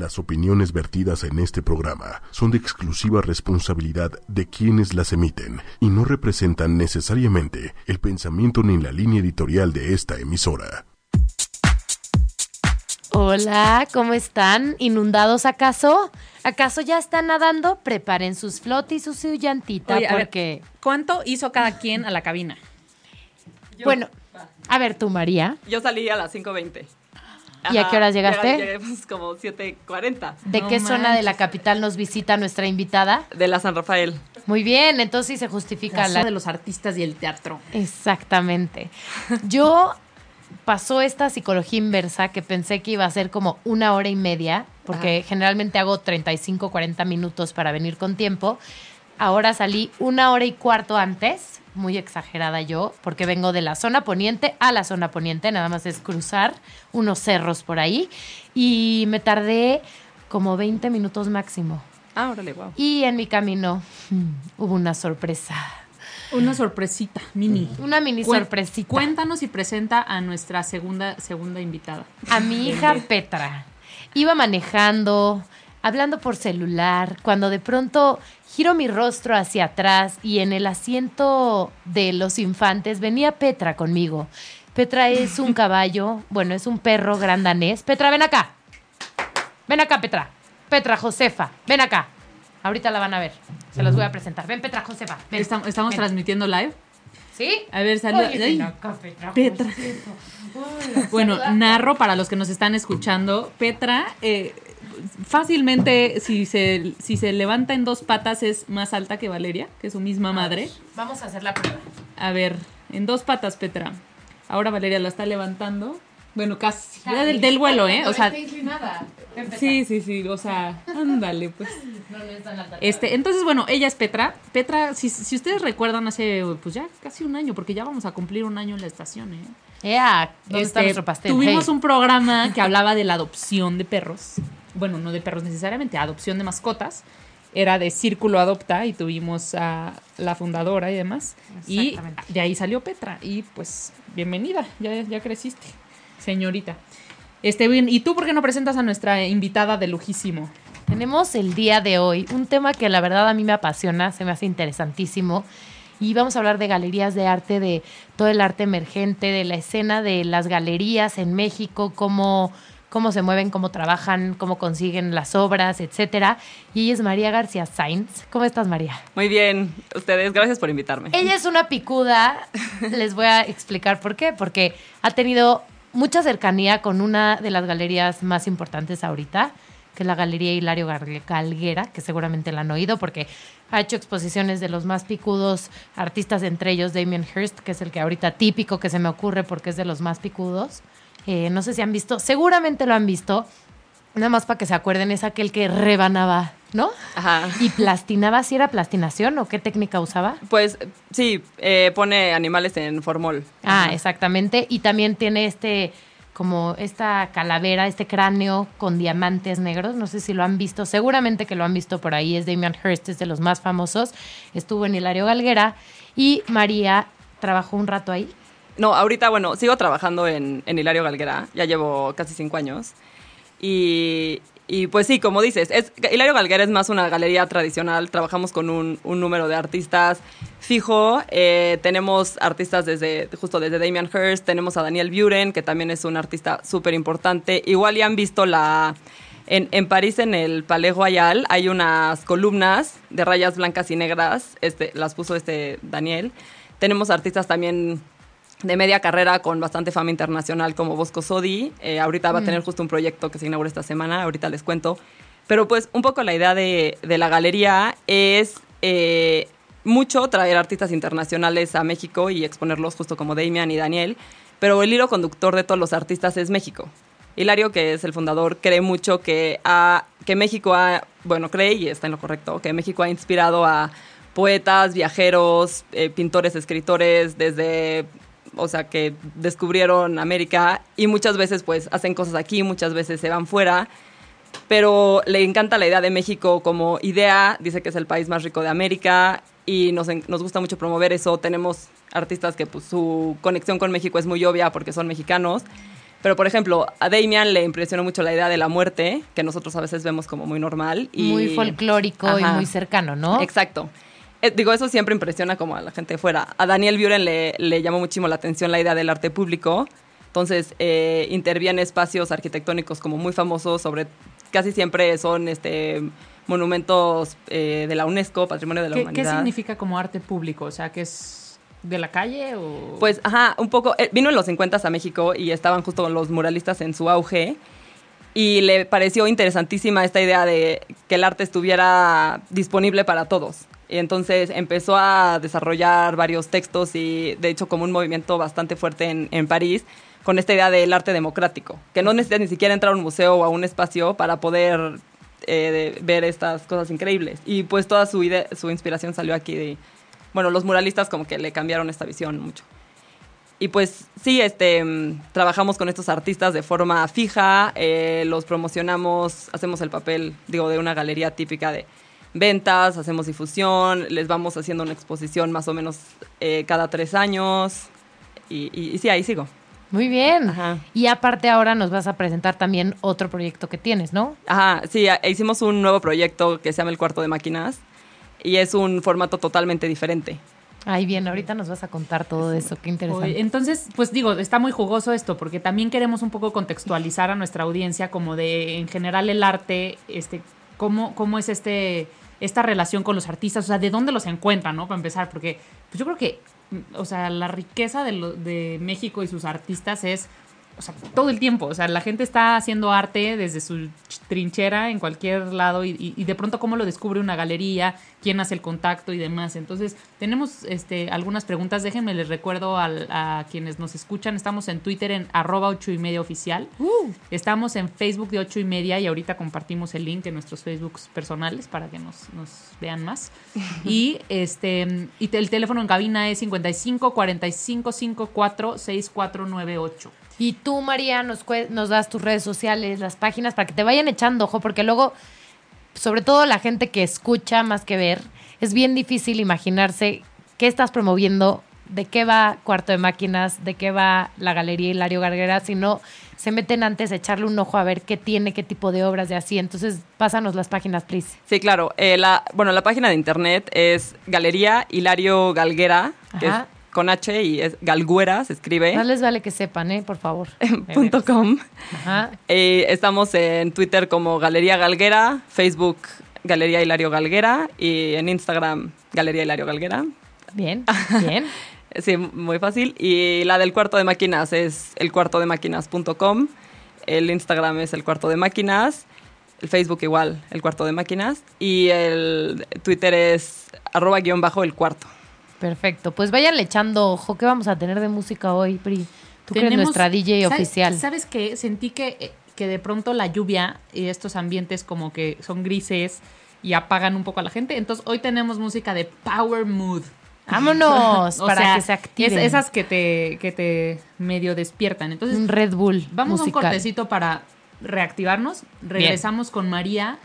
Las opiniones vertidas en este programa son de exclusiva responsabilidad de quienes las emiten y no representan necesariamente el pensamiento ni la línea editorial de esta emisora. Hola, ¿cómo están? ¿Inundados acaso? ¿Acaso ya están nadando? Preparen sus flotis y su llantita Oye, ver, porque... ¿Cuánto hizo cada quien a la cabina? Bueno, a ver tú, María. Yo salí a las 5.20. ¿Y a qué horas llegaste? Llegué, pues, como 7.40. ¿De No qué zona de la capital nos visita nuestra invitada? De la San Rafael. Muy bien, entonces sí se justifica La la... de los artistas y el teatro. Exactamente. Yo pasó esta psicología inversa que pensé que iba a ser como una hora y media, porque generalmente hago 35, 40 minutos para venir con tiempo. Ahora salí una hora y cuarto antes, muy exagerada yo, porque vengo de la zona poniente a la zona poniente, nada más es cruzar unos cerros por ahí, y me tardé como 20 minutos máximo. Ah, órale, wow. Y en mi camino mm, hubo una sorpresa, Una sorpresita, mini. una mini Cuen- sorpresita. Cuéntanos y presenta a nuestra segunda, segunda invitada. A mi hija Petra. Iba manejando, hablando por celular, cuando de pronto giro mi rostro hacia atrás y en el asiento de los infantes venía Petra conmigo. Petra es un caballo, bueno, es un perro gran danés. Petra, ven acá. Ven acá, Petra. Petra, Josefa, ven acá. Ahorita la van a ver. Se los voy a presentar. Ven, Petra, Josefa. Ven. Estamos Ven. transmitiendo live. ¿Sí? A ver, saluda. Petra. Petra. Hola, Bueno, narro para los que nos están escuchando. Petra, eh, fácilmente, si se, si se levanta en dos patas, es más alta que Valeria, que es su misma madre. Vamos a hacer la prueba. A ver, en dos patas, Petra. Ahora Valeria la está levantando. Bueno, casi. Ya del, del vuelo, ¿eh? O sea, Está inclinada. Ven, Petra. sí, sí, sí. O sea, ándale, pues. No, no es tan alta. Este, entonces, bueno, ella es Petra. Petra, si, si ustedes recuerdan, hace pues ya casi un año, porque ya vamos a cumplir un año en la estación, ¿eh? Ea, ¿dónde está Este, nuestro pastel? Tuvimos Hey. un programa que hablaba de la adopción de perros. Bueno, no de perros necesariamente, adopción de mascotas. Era de Círculo Adopta y tuvimos a la fundadora y demás. Y de ahí salió Petra. Y pues, bienvenida, ya, ya creciste, señorita. Este, bien, ¿y tú por qué no presentas a nuestra invitada de lujísimo? Tenemos el día de hoy un tema que la verdad a mí me apasiona, se me hace interesantísimo. Y vamos a hablar de galerías de arte, de todo el arte emergente, de la escena de las galerías en México, cómo, cómo se mueven, cómo trabajan, cómo consiguen las obras, etcétera. Y ella es María García Sainz. ¿Cómo estás, María? Muy bien. Ustedes, gracias por invitarme. Ella es una picuda, les voy a explicar por qué, porque ha tenido mucha cercanía con una de las galerías más importantes ahorita, que es la Galería Hilario Gal- Galguera, que seguramente la han oído porque ha hecho exposiciones de los más picudos artistas, entre ellos Damien Hirst, que es el que ahorita típico que se me ocurre porque es de los más picudos. Eh, no sé si han visto, seguramente lo han visto, nada más para que se acuerden, es aquel que rebanaba, ¿no? Ajá. Y plastinaba, si era plastinación o qué técnica usaba. Pues sí, eh, pone animales en formol. Ah, Ajá. exactamente. Y también tiene este, como esta calavera, este cráneo con diamantes negros. No sé si lo han visto. Seguramente que lo han visto por ahí. Es Damien Hirst, es de los más famosos. Estuvo en Hilario Galguera. Y María trabajó un rato ahí. No, ahorita, bueno, sigo trabajando en, en Hilario Galguera. Ya llevo casi cinco años. Y, pues sí, como dices, es, Hilario Galguera es más una galería tradicional. Trabajamos con un, un número de artistas fijo. Eh, tenemos artistas desde, justo desde Damian Hirst. Tenemos a Daniel Buren, que también es un artista súper importante. Igual ya han visto la... En, en París, en el Palais Royal, hay unas columnas de rayas blancas y negras. Este, las puso este Daniel. Tenemos artistas también de media carrera con bastante fama internacional como Bosco Sodi. Eh, ahorita va a tener justo un proyecto que se inaugura esta semana, ahorita les cuento. Pero pues un poco la idea de, de la galería es eh, mucho traer artistas internacionales a México y exponerlos justo como Damian y Daniel, pero el hilo conductor de todos los artistas es México. Hilario, que es el fundador, cree mucho que, ha- que México ha, bueno, cree y está en lo correcto, que México ha inspirado a poetas, viajeros, eh, pintores, escritores, desde, o sea, que descubrieron América y muchas veces pues hacen cosas aquí, muchas veces se van fuera, pero le encanta la idea de México como idea, dice que es el país más rico de América y nos, nos gusta mucho promover eso. Tenemos artistas que pues, su conexión con México es muy obvia porque son mexicanos, Pero, por ejemplo, a Damian le impresionó mucho la idea de la muerte, que nosotros a veces vemos como muy normal. Y, muy folclórico y Ajá. muy cercano, ¿no? Exacto. Eh, digo, eso siempre impresiona como a la gente de fuera. A Daniel Buren le, le llamó muchísimo la atención la idea del arte público. Entonces, eh, interviene espacios arquitectónicos como muy famosos sobre... Casi siempre son este monumentos eh, de la UNESCO, Patrimonio de la ¿Qué, qué Humanidad. significa como arte público? O sea, que es de la calle o...? Pues, ajá, un poco. eh, vino en los 50 a México y estaban justo los muralistas en su auge. Y le pareció interesantísima esta idea de que el arte estuviera disponible para todos. Y entonces empezó a desarrollar varios textos y, de hecho, como un movimiento bastante fuerte en, en París, con esta idea del arte democrático, que no necesitas ni siquiera entrar a un museo o a un espacio para poder eh, ver estas cosas increíbles. Y pues toda su, idea, su inspiración salió aquí de... Bueno, los muralistas como que le cambiaron esta visión mucho. Y pues sí, este, mm, trabajamos con estos artistas de forma fija, eh, los promocionamos, hacemos el papel, digo, de una galería típica de ventas, hacemos difusión, les vamos haciendo una exposición más o menos eh, cada tres años. Y, y- y sí, ahí sigo. Muy bien. Ajá. Y aparte ahora nos vas a presentar también otro proyecto que tienes, ¿no? Ajá, sí, hicimos un nuevo proyecto que se llama El Cuarto de Máquinas y es un formato totalmente diferente. Ahí bien, ahorita nos vas a contar todo eso, qué interesante. Oye, entonces, pues digo, está muy jugoso esto, porque también queremos un poco contextualizar a nuestra audiencia como de, en general, el arte, este, cómo, cómo es este, esta relación con los artistas, o sea, de dónde los encuentran, ¿no? Para empezar, porque pues yo creo que, o sea, la riqueza de, lo- de México y sus artistas es, o sea, todo el tiempo, o sea, la gente está haciendo arte desde su ch- trinchera en cualquier lado y, y- y de pronto cómo lo descubre una galería, quién hace el contacto y demás. Entonces, tenemos este, algunas preguntas, déjenme les recuerdo al- a quienes nos escuchan, estamos en Twitter en arroba ocho y media oficial, estamos en Facebook de ocho y media y ahorita compartimos el link en nuestros Facebooks personales para que nos, nos vean más. y este y el teléfono en cabina es 55 45 54 6498. Y tú, María, nos, nos das tus redes sociales, las páginas, para que te vayan echando ojo, porque luego, sobre todo la gente que escucha más que ver, es bien difícil imaginarse qué estás promoviendo, de qué va Cuarto de Máquinas, de qué va la Galería Hilario Garguera, si no se meten antes a echarle un ojo a ver qué tiene, qué tipo de obras de así. Entonces, pásanos las páginas, please. Sí, claro. eh, la, bueno, la página de internet es Galería Hilario Galguera, que es. Con H y es Galguera, se escribe. Más les vale que sepan, ¿eh? Por favor. punto com. Ajá. Eh, estamos en Twitter como Galería Galguera, Facebook Galería Hilario Galguera y en Instagram Galería Hilario Galguera. Bien, bien. Sí, muy fácil. Y la del cuarto de máquinas es elcuartodemaquinas.com. El Instagram es el cuarto de máquinas. El Facebook igual, el cuarto de máquinas. Y el Twitter es arroba guion bajo el cuarto. Perfecto. Pues váyanle echando ojo. ¿Qué vamos a tener de música hoy, Pri? Tú que eres nuestra DJ ¿sabes- oficial. ¿Sabes qué? Sentí que, eh, que de pronto la lluvia y estos ambientes como que son grises y apagan un poco a la gente. Entonces hoy tenemos música de Power Mood. Vámonos, para sea, que se activen. es- esas que te, que te medio despiertan. Entonces, Un Red Bull vamos a un cortecito para reactivarnos. Regresamos con María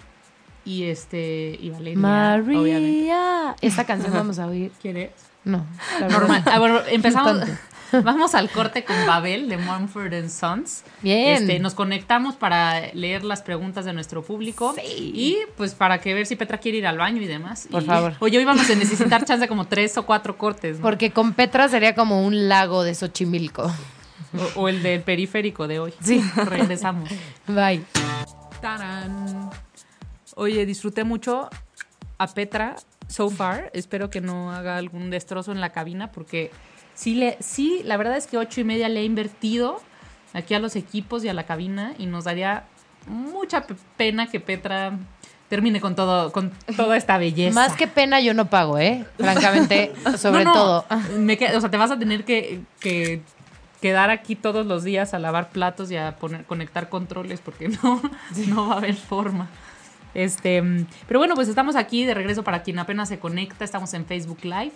y este y Valeria. obviamente. María. Esta canción vamos a oír. ¿Quieres? No. Normal. no. Ah, bueno, empezamos. Vamos al corte con Babel de Mumford and Sons. Bien. Este, nos conectamos para leer las preguntas de nuestro público. Sí. Y pues para que ver si Petra quiere ir al baño y demás. Por Y- favor. Oye, hoy vamos a necesitar chance como tres o cuatro cortes. ¿no? Porque con Petra sería como un lago de Xochimilco. O, o el del periférico de hoy. Sí. Regresamos. Bye. ¡Tarán! Oye, disfruté mucho a Petra so far. Espero que no haga algún destrozo en la cabina porque sí, le, sí, la verdad es que ocho y media le he invertido aquí a los equipos y a la cabina y nos daría mucha pe- pena que Petra termine con todo, con toda esta belleza. Más que pena yo no pago, ¿eh? Francamente, sobre No, no, todo. me o sea, te vas a tener que, que quedar aquí todos los días a lavar platos y a poner, conectar controles porque no, no va a haber forma. Este, pero bueno, pues estamos aquí de regreso para quien apenas se conecta. Estamos en Facebook Live,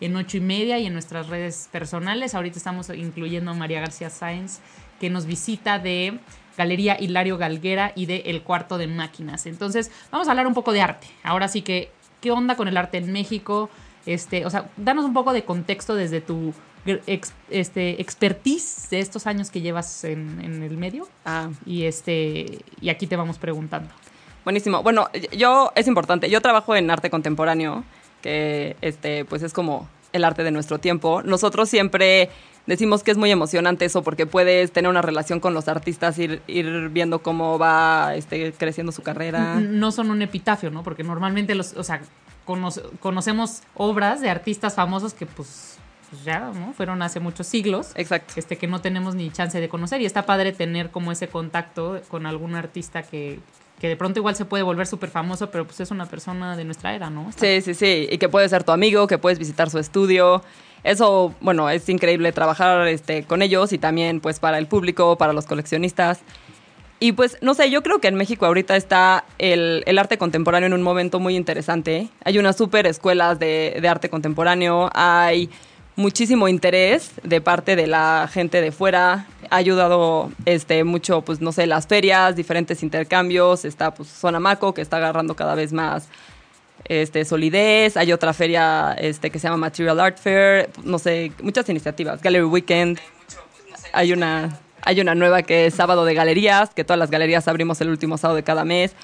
en ocho y media y en nuestras redes personales. Ahorita estamos incluyendo a María García Sáenz, que nos visita de Galería Hilario Galguera y de El Cuarto de Máquinas. Entonces, vamos a hablar un poco de arte. Ahora sí que, ¿qué onda con el arte en México? Este, o sea, danos un poco de contexto desde tu ex- este, expertise de estos años que llevas en, en el medio. Ah, Y, este, y aquí te vamos preguntando. Buenísimo. Bueno, yo, es importante, yo trabajo en arte contemporáneo, que este, pues es como el arte de nuestro tiempo. Nosotros siempre decimos que es muy emocionante eso porque puedes tener una relación con los artistas, ir, ir viendo cómo va este, creciendo su carrera. No son un epitafio, ¿no? Porque normalmente los, o sea, conoce- conocemos obras de artistas famosos que pues, pues ya, ¿no? Fueron hace muchos siglos. Exacto. Este, que no tenemos ni chance de conocer. Y está padre tener como ese contacto con algún artista que, que de pronto igual se puede volver súper famoso, pero pues es una persona de nuestra era, ¿no? Sí, sí, sí. Y que puede ser tu amigo, que puedes visitar su estudio. Eso, bueno, es increíble trabajar este, con ellos y también pues para el público, para los coleccionistas. Y pues, no sé, yo creo que en México ahorita está el, el arte contemporáneo en un momento muy interesante. Hay unas súper escuelas de, de arte contemporáneo, hay muchísimo interés de parte de la gente de fuera. Ha ayudado este, mucho, pues, no sé, las ferias, diferentes intercambios. Está, pues, Sonamaco, que está agarrando cada vez más este, solidez. Hay otra feria este, que se llama Material Art Fair. No sé, muchas iniciativas. Gallery Weekend. Hay una, hay una nueva que es Sábado de Galerías, que todas las galerías abrimos el último sábado de cada mes.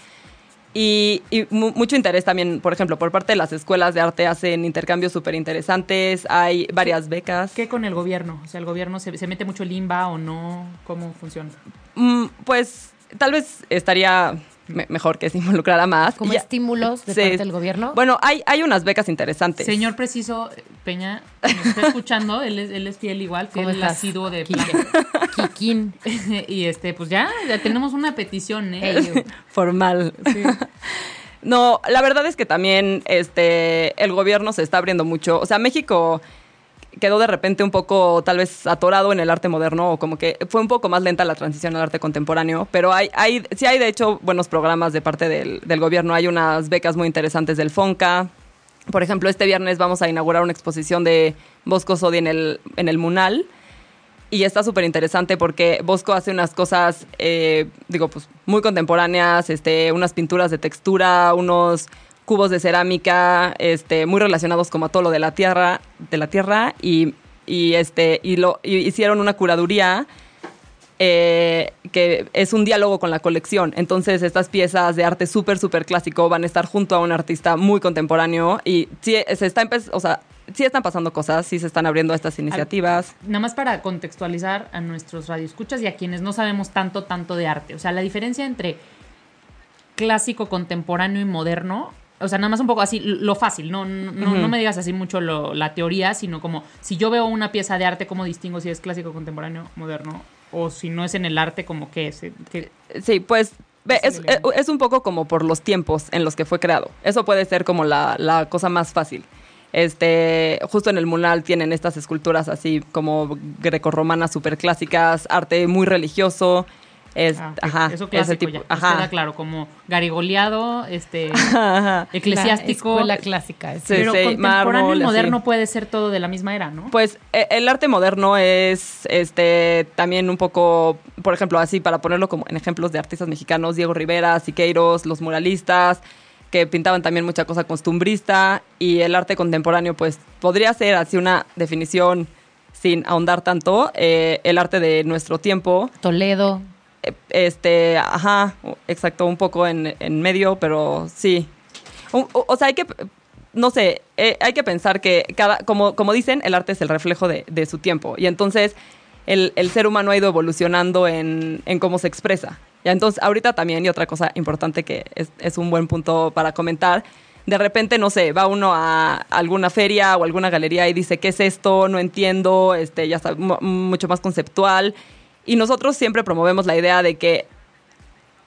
Y, y mu- mucho interés también, por ejemplo, por parte de las escuelas de arte hacen intercambios súper interesantes. Hay varias becas. ¿Qué con el gobierno? O sea, ¿el gobierno se, se mete mucho el INBA o no? ¿Cómo funciona? Mm, pues tal vez estaría me- mejor que se involucrara más. Como Ya- estímulos de Sí. parte del gobierno. Bueno, hay, hay unas becas interesantes. Señor Preciso Peña, nos está escuchando, él es, él es fiel igual, ¿Cómo fiel estás? asiduo de. Kikín. y este, pues ya, ya tenemos una petición, ¿eh? Hey. Formal. No, la verdad es que también este, el gobierno se está abriendo mucho. O sea, México quedó de repente un poco tal vez atorado en el arte moderno o como que fue un poco más lenta la transición al arte contemporáneo, pero hay, hay sí hay de hecho buenos programas de parte del, del gobierno, hay unas becas muy interesantes del FONCA. Por ejemplo, este viernes vamos a inaugurar una exposición de Bosco Sodi en el, en el Munal y está súper interesante porque Bosco hace unas cosas, eh, digo, pues muy contemporáneas, este, unas pinturas de textura, unos cubos de cerámica, este, muy relacionados como a todo lo de la tierra, de la tierra, y, y, este, y lo hicieron una curaduría eh, que es un diálogo con la colección. Entonces, estas piezas de arte súper, súper clásico van a estar junto a un artista muy contemporáneo y sí, se está o sea, sí están pasando cosas, sí se están abriendo estas iniciativas. Nada más para contextualizar a nuestros radioescuchas y a quienes no sabemos tanto, tanto de arte. O sea, la diferencia entre clásico, contemporáneo y moderno. O sea, nada más un poco así, lo fácil, no, no, no- no me digas así mucho lo- la teoría, sino como si yo veo una pieza de arte, ¿cómo distingo si es clásico, contemporáneo, moderno? O si no es en el arte, como que es. que- Sí, pues es, es un poco como por los tiempos en los que fue creado. Eso puede ser como la, la cosa más fácil. Este, justo en el Munal tienen estas esculturas así como grecorromanas súper clásicas, arte muy religioso. Es, ah, ajá, eso ese clásico tipo. ya. Ajá. queda claro, como garigoleado, este, Ajá. eclesiástico. La clásica. es- Sí, pero sí, contemporáneo mármol, y así. moderno puede ser todo de la misma era, ¿no? Pues e- el arte moderno es este también un poco, por ejemplo, así para ponerlo como en ejemplos de artistas mexicanos, Diego Rivera, Siqueiros, los muralistas, que pintaban también mucha cosa costumbrista, y el arte contemporáneo, pues podría ser así una definición sin ahondar tanto, eh, el arte de nuestro tiempo, Toledo. Este, ajá, exacto, un poco en, en medio, pero sí. O, sea, hay que, no sé, eh, hay que pensar que cada, como, como dicen, el arte es el reflejo de, de su tiempo. Y entonces el, el ser humano ha ido evolucionando en, en cómo se expresa. Ya entonces, ahorita también, y otra cosa importante que es, es un buen punto para comentar, de repente, no sé, va uno a alguna feria o alguna galería y dice, ¿qué es esto? No entiendo, este, ya está, mu- mucho más conceptual. Y nosotros siempre promovemos la idea de que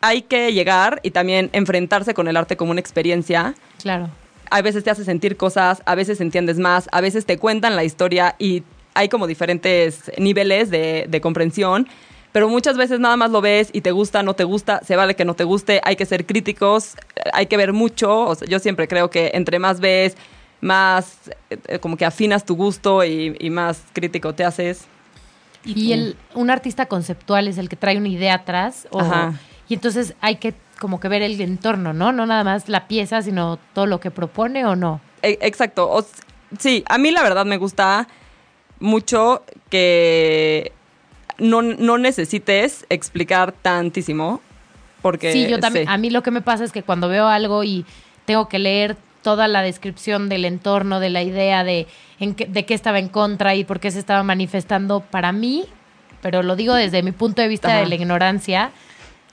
hay que llegar y también enfrentarse con el arte como una experiencia. Claro. A veces te hace sentir cosas, a veces entiendes más, a veces te cuentan la historia y hay como diferentes niveles de, de comprensión. Pero muchas veces nada más lo ves y te gusta, no te gusta, se vale que no te guste, hay que ser críticos, hay que ver mucho. O sea, yo siempre creo que entre más ves, más eh, eh, como que afinas tu gusto y, y más crítico te haces. Y el, un artista conceptual es el que trae una idea atrás. o- y entonces hay que como que ver el entorno, ¿no? No nada más la pieza, sino todo lo que propone o no. E- Exacto. O sí, a mí la verdad me gusta mucho que no, no necesites explicar tantísimo. Porque, Sí, yo también. A mí lo que me pasa es que cuando veo algo y tengo que leer toda la descripción del entorno, de la idea de, en qué, de qué estaba en contra y por qué se estaba manifestando, para mí, pero lo digo desde mi punto de vista Ajá. de la ignorancia,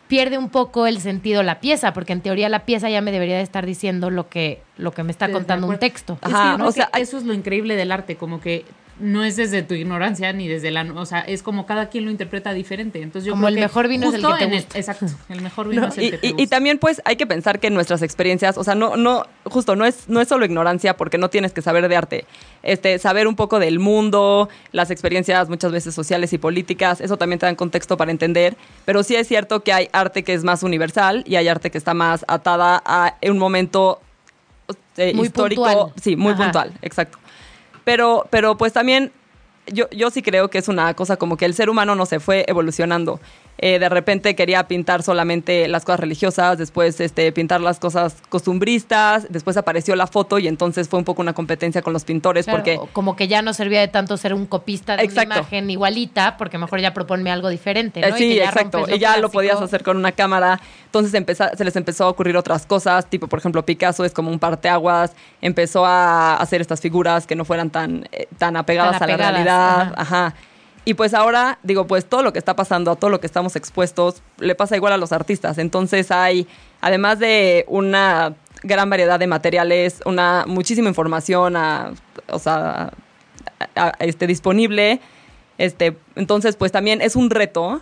pierde un poco el sentido la pieza, porque en teoría la pieza ya me debería de estar diciendo lo que, lo que me está contando un texto. Es que Ajá, o sea, que eso es lo increíble del arte, como que no es desde tu ignorancia ni desde la, o sea, es como cada quien lo interpreta diferente. Entonces yo Como creo el que mejor vino es el que te el- gusta. exacto, el mejor vino es el Y, que te y- gusta. y también pues hay que pensar que nuestras experiencias, o sea, no, no, justo no es, no es solo ignorancia porque no tienes que saber de arte. Este, saber un poco del mundo, las experiencias muchas veces sociales y políticas, eso también te dan contexto para entender. Pero sí es cierto que hay arte que es más universal y hay arte que está más atada a un momento eh, Muy histórico. puntual. Sí, muy Ajá. puntual, exacto. Pero, pero pues también yo, yo sí creo que es una cosa como que el ser humano no se fue evolucionando. Eh, de repente quería pintar solamente las cosas religiosas, después este, pintar las cosas costumbristas, después apareció la foto y entonces fue un poco una competencia con los pintores Claro, porque... como que ya no servía de tanto ser un copista de Exacto. una imagen igualita, porque mejor ya proponme algo diferente, ¿no? Eh, Y sí, que ya exacto. Y ya lo podías hacer con una cámara. Entonces empeza- se les empezó a ocurrir otras cosas, tipo, por ejemplo, Picasso es como un parteaguas, empezó a hacer estas figuras que no fueran tan, eh, tan apegadas Tan a la realidad. ajá. Ajá. Y pues ahora, digo, pues todo lo que está pasando, a todo lo que estamos expuestos, le pasa igual a los artistas. Entonces hay, además de una gran variedad de materiales, una muchísima información, o sea, este, disponible. Este, entonces, pues también es un reto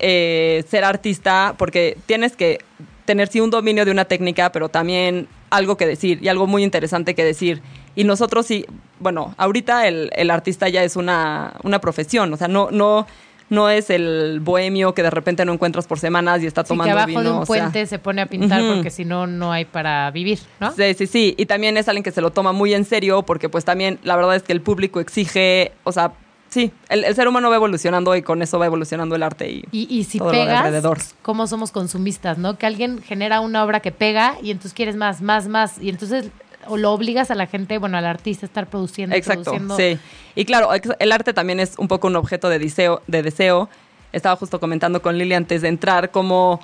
eh, ser artista porque tienes que tener sí un dominio de una técnica, pero también algo que decir y algo muy interesante que decir. Y nosotros sí, bueno, ahorita el, el artista ya es una, una profesión, o sea, no, no, no es el bohemio que de repente no encuentras por semanas y está Sí, tomando que abajo vino. de o un sea. puente se pone a pintar porque si no, no hay para vivir, ¿no? Sí, sí, sí. Y también es alguien que se lo toma muy en serio porque pues también la verdad es que el público exige, o sea, sí, el, el ser humano va evolucionando y con eso va evolucionando el arte. Y, Y, y si todo lo de pegas, alrededor. ¿cómo somos consumistas, no? Que alguien genera una obra que pega y entonces quieres más, más, más. Y entonces o lo obligas a la gente, bueno, al artista a estar produciendo, Exacto, produciendo. sí. Y claro, el arte también es un poco un objeto de deseo. De deseo. Estaba justo comentando con Lili antes de entrar como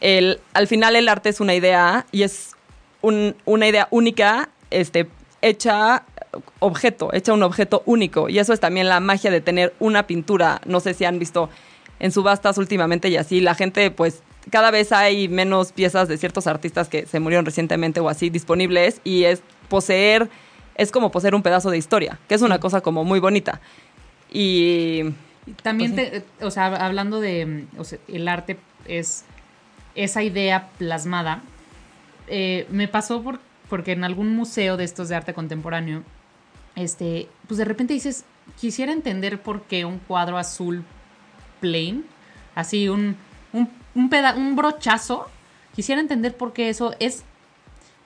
el, al final el arte es una idea y es un- una idea única, este, hecha objeto, hecha un objeto único. Y eso es también la magia de tener una pintura. No sé si han visto en subastas últimamente y así, la gente pues cada vez hay menos piezas de ciertos artistas que se murieron recientemente o así disponibles y es poseer, es como poseer un pedazo de historia, que es una cosa como muy bonita. Y También, Pues te- o sea, hablando de, o sea, el arte es esa idea plasmada. eh, me pasó por, porque en algún museo de estos de arte contemporáneo, este, pues de repente dices, quisiera entender por qué un cuadro azul plain, así un, un, un, peda- un brochazo, quisiera entender por qué eso es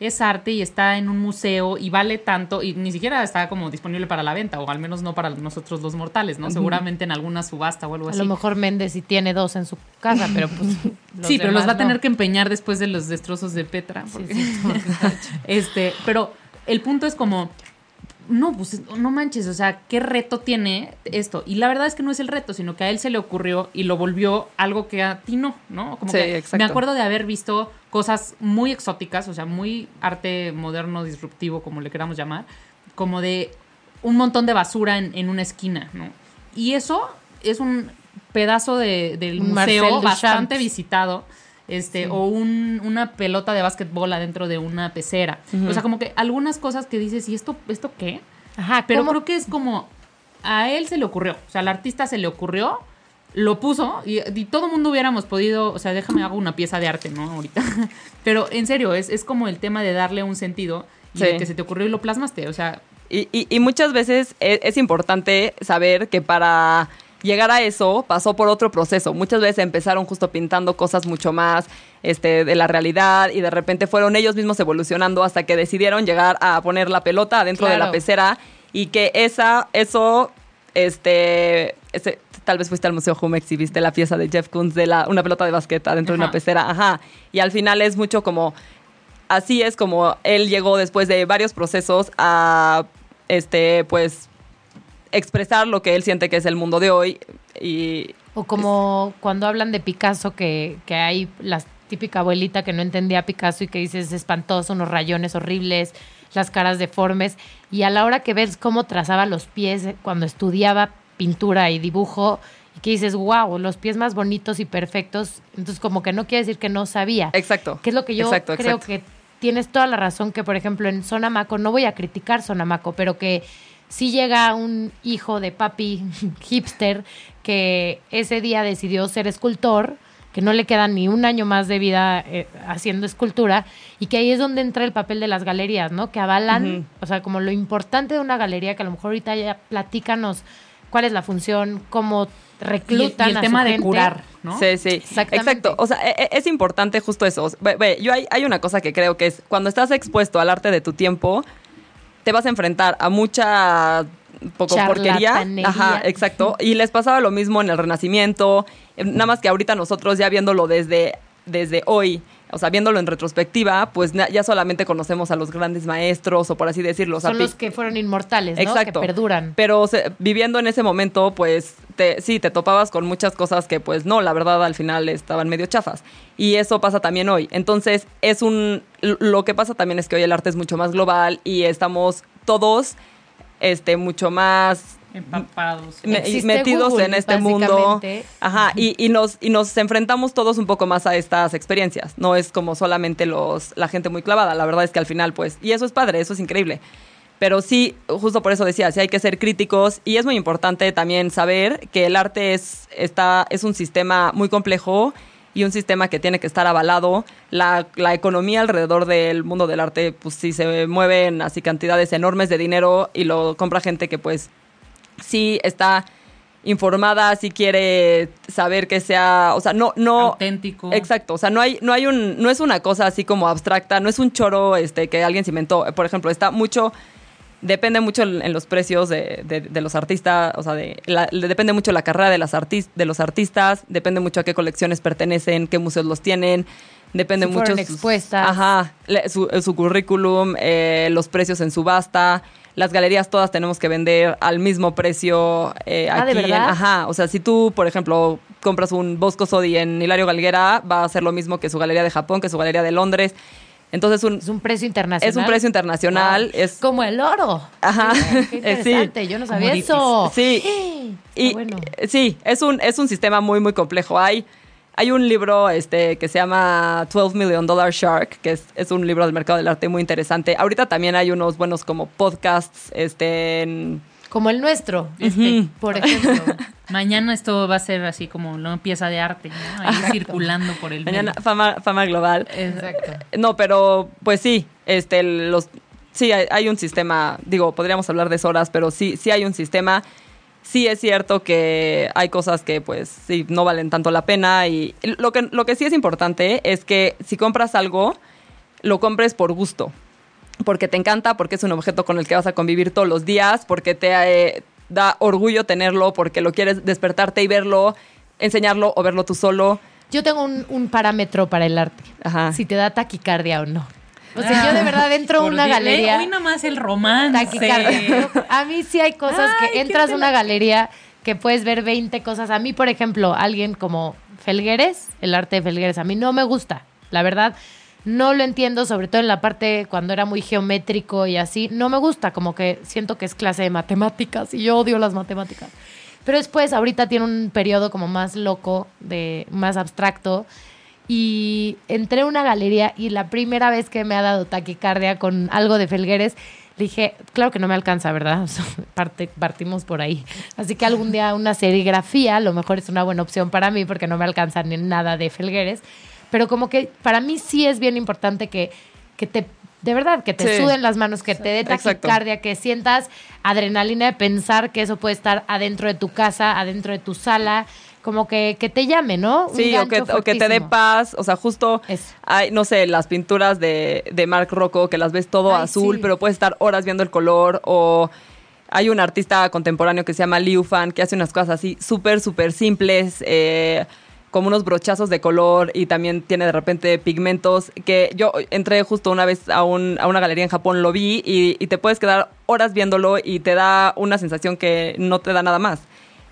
es arte y está en un museo y vale tanto y ni siquiera está como disponible para la venta o al menos no para nosotros los mortales, ¿no? Seguramente en alguna subasta o algo A así. lo mejor Méndez sí tiene dos en su casa, pero pues. los sí, pero los va a tener no. que empeñar después de los destrozos de Petra. Porque- sí, porque este, pero el punto es como, no, pues no manches, o sea, ¿qué reto tiene esto? Y la verdad es que no es el reto, sino que a él se le ocurrió y lo volvió algo que a ti no, ¿no? Como Sí, que exacto. me acuerdo de haber visto cosas muy exóticas, o sea, muy arte moderno, disruptivo, como le queramos llamar, como de un montón de basura en, en una esquina, ¿no? Y eso es un pedazo de, del Marcel museo bastante visitado este, o un- una pelota de básquetbol adentro de una pecera. O sea, como que algunas cosas que dices, ¿y esto, esto qué? Ajá, Pero ¿cómo? creo que es como, a él se le ocurrió, o sea, al artista se le ocurrió, lo puso y, y todo el mundo hubiéramos podido, o sea, déjame hago una pieza de arte, ¿no? Ahorita. Pero en serio, es, es como el tema de darle un sentido y Sí. de que se te ocurrió y lo plasmaste, o sea, Y, y- y muchas veces e- es, importante saber que para llegar a eso pasó por otro proceso. Muchas veces empezaron justo pintando cosas mucho más este, de la realidad y de repente fueron ellos mismos evolucionando hasta que decidieron llegar a poner la pelota adentro de la Claro. pecera y que esa, eso, este, tal vez fuiste al Museo Jumex y viste la pieza de Jeff Koons de la, una pelota de basquet adentro de una pecera. Ajá. Y al final es mucho como así es como él llegó después de varios procesos a este pues expresar lo que él siente que es el mundo de hoy y O como cuando hablan de Picasso, que, que hay la típica abuelita que no entendía a Picasso y que dices es espantoso, unos rayones horribles, las caras deformes. Y a la hora que ves cómo trazaba los pies cuando estudiaba pintura y dibujo, y que dices, wow, los pies más bonitos y perfectos, entonces como que no quiere decir que no sabía. exacto. Que es lo que yo Exacto, creo exacto. que tienes toda la razón que, por ejemplo, en Sonamaco, no voy a criticar Sonamaco, pero que si llega un hijo de papi hipster que ese día decidió ser escultor, que no le queda ni un año más de vida eh, haciendo escultura, y que ahí es donde entra el papel de las galerías, ¿no? Que avalan, o sea, como lo importante de una galería, que a lo mejor ahorita ya platícanos cuál es la función, cómo Y, reclutan y el a tema su de gente. curar, ¿no? Sí, sí. Exactamente. Exacto. O sea, e- e- es importante justo eso. Ve- ve, yo hay, hay una cosa que creo que es cuando estás expuesto al arte de tu tiempo, te vas a enfrentar a mucha poco porquería. Ajá, exacto. Y les pasaba lo mismo en el Renacimiento. eh, Nada más que ahorita nosotros ya viéndolo desde, desde hoy. O sea, viéndolo en retrospectiva, pues ya solamente conocemos a los grandes maestros, o por así decirlo. Son los que fueron inmortales, ¿no? Exacto. Que perduran. Pero se- viviendo en ese momento, pues te, sí, te topabas con muchas cosas que pues no, la verdad al final estaban medio chafas. Y eso pasa también hoy. Entonces, es un... Lo que pasa también es que hoy el arte es mucho más global y estamos todos este, mucho más Empapados. me- metidos Google, en este mundo. Ajá, y, y nos, y nos enfrentamos todos un poco más a estas experiencias. No es como solamente los, la gente muy clavada. La verdad es que al final, pues, y eso es padre, eso es increíble. Pero sí, justo por eso decía, sí hay que ser críticos y es muy importante también saber que el arte es, está, es un sistema muy complejo y un sistema que tiene que estar avalado. La, la economía alrededor del mundo del arte, pues sí se mueven así cantidades enormes de dinero y lo compra gente que pues sí está informada, sí quiere saber que sea, o sea, no, no, Auténtico. Exacto, o sea, no hay, no hay un, no es una cosa así como abstracta, no es un choro este que alguien se inventó. Por ejemplo, está mucho, depende mucho en los precios de, de- de los artistas, o sea, de, la- le depende mucho la carrera de, las artis- de los artistas, depende mucho a qué colecciones pertenecen, qué museos los tienen, depende Si mucho sus- expuestas. Ajá, le- su, su currículum, eh, los precios en subasta. Las galerías todas tenemos que vender al mismo precio eh, Ah, ¿de aquí. en- verdad? ajá, o sea, si tú, por ejemplo, compras un Bosco Sodi en Hilario Galguera, va a ser lo mismo que su galería de Japón, que su galería de Londres. Entonces, un, Es un precio internacional. es un precio internacional. Wow. Es, Como el oro. Ajá. Qué Sí. interesante. Yo no sabía eso. Sí. Está Y bueno. eh, sí, es un, es un sistema muy, muy complejo. Hay, hay un libro este, que se llama 12 Million Dollar Shark, que es, es un libro del mercado del arte muy interesante. Ahorita también hay unos buenos como podcasts este, en- Como el nuestro, Este, por ejemplo. Mañana esto va a ser así como una pieza de arte, ¿no? Ahí circulando por el Mañana medio. fama, fama global. Exacto. No, pero pues sí, este, los, sí hay, hay un sistema, digo, podríamos hablar de horas, pero sí, sí hay un sistema. Sí es cierto que hay cosas que pues sí no valen tanto la pena y lo que, lo que sí es importante es que si compras algo, lo compres por gusto, porque te encanta, porque es un objeto con el que vas a convivir todos los días, porque te eh, da orgullo tenerlo, porque lo quieres despertarte y verlo, enseñarlo o verlo tú solo. Yo tengo un, un parámetro para el arte. Ajá. Si te da taquicardia o no. O sea, yo de verdad entro a una Dios, galería. Hoy nada más el romance. A mí sí hay cosas Ay, que entras a una galería que puedes ver 20 cosas. A mí, por ejemplo, alguien como Felgueres, el arte de Felgueres, a mí no me gusta. La verdad, no lo entiendo, sobre todo en la parte cuando era muy geométrico y así. No me gusta, como que siento que es clase de matemáticas y yo odio las matemáticas. Pero después, ahorita tiene un periodo como más loco, de más abstracto. Y entré a una galería y la primera vez que me ha dado taquicardia con algo de Felgueres, dije, claro que no me alcanza, ¿verdad? Parte, partimos por ahí. Así que algún día una serigrafía a lo mejor es una buena opción para mí porque no me alcanza ni nada de Felgueres. Pero como que para mí sí es bien importante que, que te, de verdad, que te Sí. suden las manos, que te dé Exacto. taquicardia, que sientas adrenalina de pensar que eso puede estar adentro de tu casa, adentro de tu sala, como que, que te llame, ¿no? Un Sí, o que, o que te dé paz. O sea, justo Eso. hay, no sé, las pinturas de, de Mark Rocco, que las ves todo Ay, azul, sí. pero puedes estar horas viendo el color. O hay un artista contemporáneo que se llama Liu Fan, que hace unas cosas así súper, súper simples. eh, como unos brochazos de color y también tiene de repente pigmentos que yo entré justo una vez a, un, a una galería en Japón, lo vi y, y te puedes quedar horas viéndolo y te da una sensación que no te da nada más.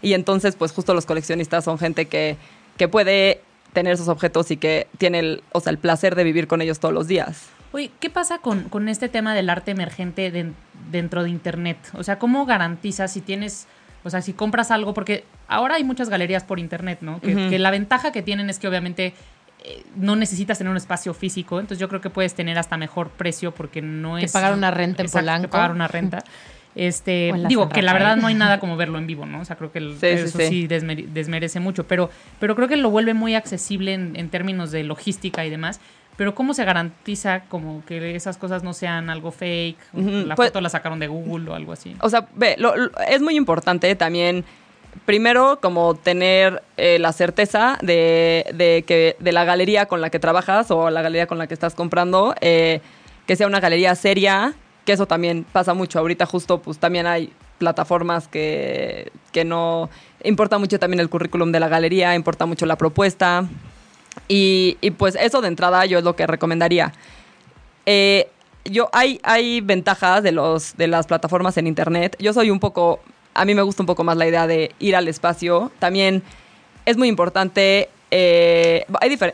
Y entonces, pues justo los coleccionistas son gente que, que puede tener esos objetos y que tiene el, o sea, el placer de vivir con ellos todos los días. Oye, ¿qué pasa con, con este tema del arte emergente den- dentro de Internet? O sea, ¿cómo garantizas si tienes, o sea, si compras algo? Porque ahora hay muchas galerías por Internet, ¿no? Que, la ventaja que tienen es que obviamente eh, no necesitas tener un espacio físico, entonces yo creo que puedes tener hasta mejor precio porque no Que es... pagar una renta en Exacto, que Polanco. pagar una renta. Este, digo que la verdad no hay nada como verlo en vivo, ¿no? O sea, creo que el- Sí, sí, eso sí, sí. desmere- desmerece mucho, pero, pero creo que lo vuelve muy accesible en, en términos de logística y demás. Pero ¿cómo se garantiza como que esas cosas no sean algo fake? La pues- foto la sacaron de Google o algo así. O sea, ve, lo- lo- es muy importante también, primero, como tener eh, la certeza de, de que de la galería con la que trabajas o la galería con la que estás comprando, eh, que sea una galería seria, eso también pasa mucho. Ahorita justo, pues también hay plataformas que, que no... Importa mucho también el currículum de la galería, importa mucho la propuesta. Y, y, pues eso de entrada yo es lo que recomendaría. Eh, yo hay, hay ventajas de los de las plataformas en internet. Yo soy un poco, a mí me gusta un poco más la idea de ir al espacio. También es muy importante. Eh,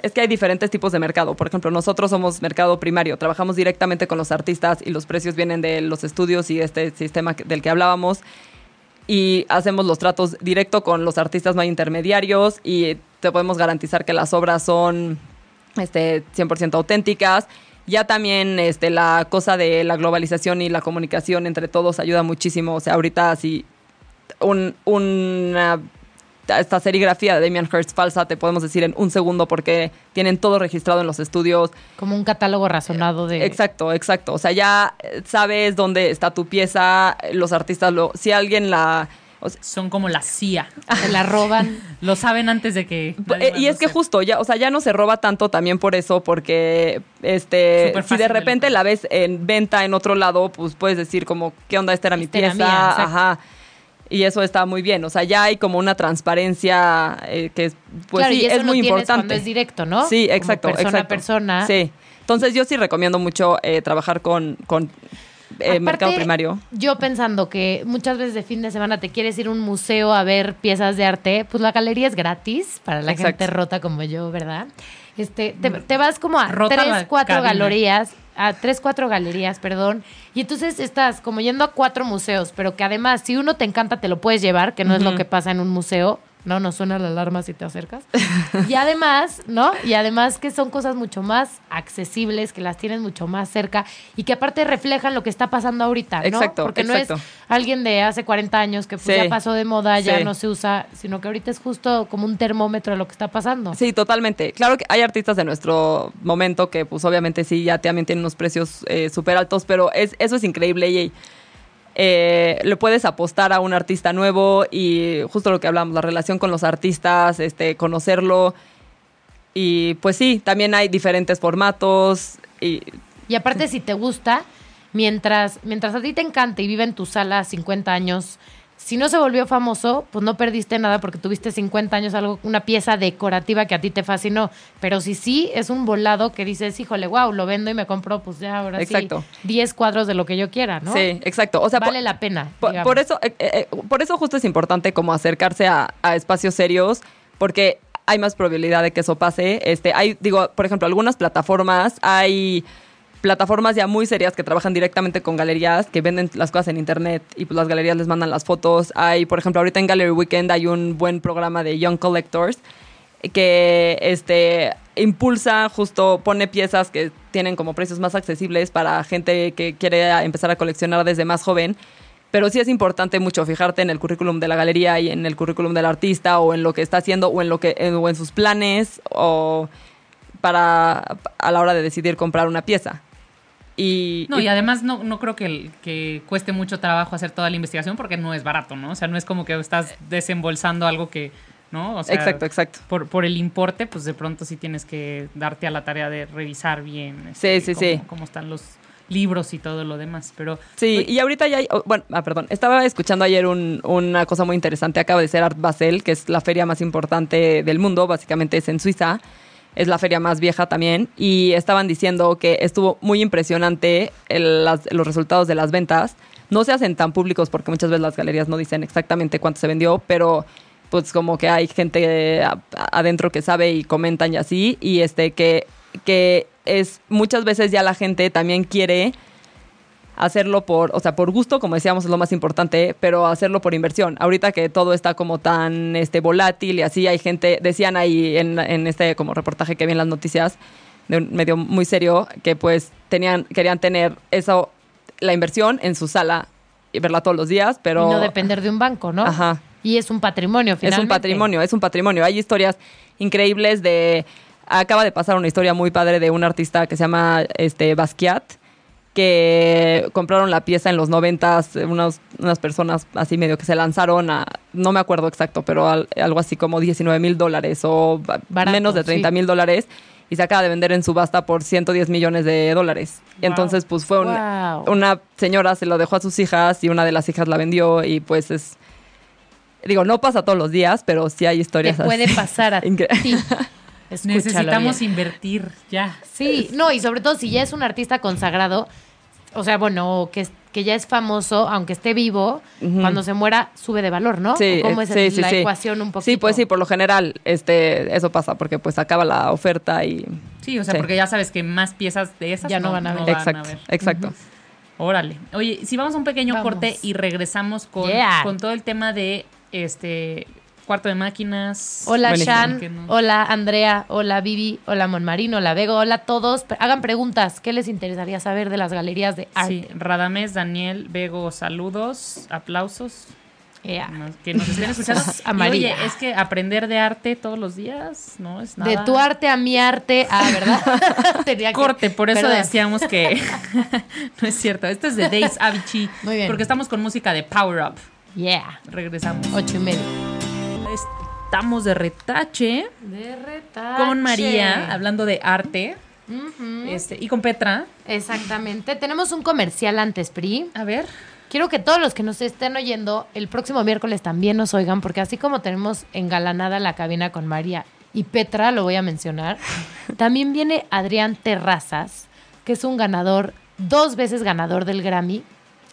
es que hay diferentes tipos de mercado. Por ejemplo, nosotros somos mercado primario, trabajamos directamente con los artistas y los precios vienen de los estudios y este sistema del que hablábamos y hacemos los tratos directo con los artistas, no hay intermediarios y te podemos garantizar que las obras son este, 100% auténticas. Ya también este, la cosa de la globalización y la comunicación entre todos ayuda muchísimo. O sea, ahorita si un, una, esta serigrafía de Damian Hirst falsa te podemos decir en un segundo porque tienen todo registrado en los estudios. Como un catálogo razonado de... Exacto, exacto. O sea, ya eh, sabes dónde está tu pieza, los artistas lo... Si alguien la... o sea, Son como la CIA. Se la roban. Lo saben antes de que... Eh, y es que justo, ya, o sea, ya no se roba tanto también por eso, porque este, si de repente la ves en venta en otro lado, pues puedes decir como, ¿qué onda? Esta era mi era pieza, mía, exacto. ajá. Y eso está muy bien, o sea, ya hay como una transparencia eh, que es, pues claro, sí, y eso es muy lo importante. cuando es directo, ¿no? Sí, Como exacto, persona exacto. a persona. Sí. Entonces yo sí recomiendo mucho eh, trabajar con, con eh, Aparte, mercado primario. Yo pensando que muchas veces de fin de semana te quieres ir a un museo a ver piezas de arte, pues la galería es gratis para la Exacto. gente rota como yo, ¿verdad? Este, te, te vas como a Rota tres, cuatro cabina. galerías, a tres, cuatro galerías, perdón, y entonces estás como yendo a cuatro museos, pero que además, si uno te encanta, te lo puedes llevar, que no es lo que pasa en un museo. No, no suena la alarma si te acercas. Y además, ¿no? Y además que son cosas mucho más accesibles, que las tienes mucho más cerca y que aparte reflejan lo que está pasando ahorita, ¿no? Exacto, Porque no es alguien de hace 40 años que pues, Sí. ya pasó de moda, ya Sí. no se usa, sino que ahorita es justo como un termómetro de lo que está pasando. Sí, totalmente. Claro que hay artistas de nuestro momento que pues obviamente sí, ya también tienen unos precios eh, súper altos, pero es, eso es increíble y eh, le puedes apostar a un artista nuevo y justo lo que hablamos, la relación con los artistas, este, conocerlo. Y pues sí, también hay diferentes formatos y Y aparte, si te gusta, mientras, mientras a ti te encanta y vive en tu sala 50 años, si no se volvió famoso, pues no perdiste nada porque tuviste 50 años algo, una pieza decorativa que a ti te fascinó. Pero si sí es un volado que dices, híjole, wow, lo vendo y me compro, pues ya ahora Exacto. sí 10 cuadros de lo que yo quiera, ¿no? sí, exacto. O sea, vale por- la pena. Por, eso, eh, eh, por eso justo es importante como acercarse a, a espacios serios, porque hay más probabilidad de que eso pase. Este, hay, digo, por ejemplo, algunas plataformas, hay plataformas ya muy serias que trabajan directamente con galerías, que venden las cosas en internet y pues las galerías les mandan las fotos. Hay, por ejemplo, ahorita en Gallery Weekend hay un buen programa de Young Collectors que este impulsa justo pone piezas que tienen como precios más accesibles para gente que quiere empezar a coleccionar desde más joven pero sí es importante mucho fijarte en el currículum de la galería y en el currículum del artista o en lo que está haciendo o en lo que en- o en sus planes o para a la hora de decidir comprar una pieza y, No, y además no, no creo que, cueste mucho trabajo hacer toda la investigación porque no es barato, ¿no? O sea, no es como que estás desembolsando algo que, ¿no? O sea, exacto exacto Por, por el importe, pues de pronto sí tienes que darte a la tarea de revisar bien. Sí, sí, cómo, sí. cómo están los, libros y todo lo demás. Pero Sí, y ahorita ya hay, oh, bueno, ah, perdón, estaba escuchando ayer un- una cosa muy interesante, acaba de ser Art Basel, que es la feria más importante del mundo, básicamente es en Suiza, es la feria más vieja también, y estaban diciendo que estuvo muy impresionante los resultados de las ventas. No se hacen tan públicos porque muchas veces las galerías no dicen exactamente cuánto se vendió, pero pues como que hay gente adentro que sabe y comentan y así, y este que, que es muchas veces ya la gente también quiere hacerlo por, o sea, por gusto, como decíamos, es lo más importante, pero hacerlo por inversión. Ahorita que todo está como tan este, volátil y así, hay gente, decían ahí en, en este como reportaje que vi en las noticias, de un medio muy serio, que pues tenían, querían tener eso, la inversión en su sala y verla todos los días, pero... Y no depender de un banco, ¿no? Ajá. Y es un patrimonio, Es finalmente. un patrimonio, es un patrimonio. Hay historias increíbles de... Acaba de pasar una historia muy padre de un artista que se llama este, Basquiat, que compraron la pieza en los noventas, unas, unas personas así medio que se lanzaron a, no me acuerdo exacto, pero al- algo así como 19 mil dólares o Barato, menos de 30 mil dólares y se acaba de vender en subasta por 110 millones de dólares. Wow. Entonces, pues fue un- Wow. una señora, se lo dejó a sus hijas y una de las hijas la vendió y pues es... Digo, no pasa todos los días, pero sí hay Te historias puede así. pasar a ti. Escúchalo necesitamos bien. invertir ya. Sí, no, y sobre todo si ya es un artista consagrado, o sea, bueno, que, que ya es famoso, aunque esté vivo, cuando se muera sube de valor, ¿no? Sí, ¿O ¿Cómo es sí, la sí. ecuación un poquito? Sí, pues sí, por lo general este, eso pasa porque pues acaba la oferta y... Sí, o sea, Sí. porque ya sabes que más piezas de esas Ya no van a ver. exacto, ver. exacto. Órale. Oye, si vamos a un pequeño Vamos. corte y regresamos con, Yeah. con todo el tema de este cuarto de máquinas. Hola. Shan, hola Andrea, hola Vivi, hola Monmarín, hola Vego, hola a todos. Hagan preguntas, ¿qué les interesaría saber de las galerías de arte? Sí, Radamés, Daniel, Vego, saludos, aplausos. Yeah. Que nos estén escuchando. A Y, María. oye, es que aprender de arte todos los días no es nada. De tu arte a mi arte, ah, ¿verdad? Tenía que- Corte, por eso Perdón. decíamos que no es cierto. Esto es de Days Avicii. Muy bien. Porque estamos con música de Power Up. Yeah, Regresamos. ocho y medio. Estamos de retache De retache. con María, hablando de arte. este, y con Petra. Exactamente. Tenemos un comercial antes, Pri. A ver. Quiero que todos los que nos estén oyendo el próximo miércoles también nos oigan, porque así como tenemos engalanada la cabina con María y Petra, lo voy a mencionar, también viene Adrián Terrazas, que es un ganador, dos veces ganador del Grammy.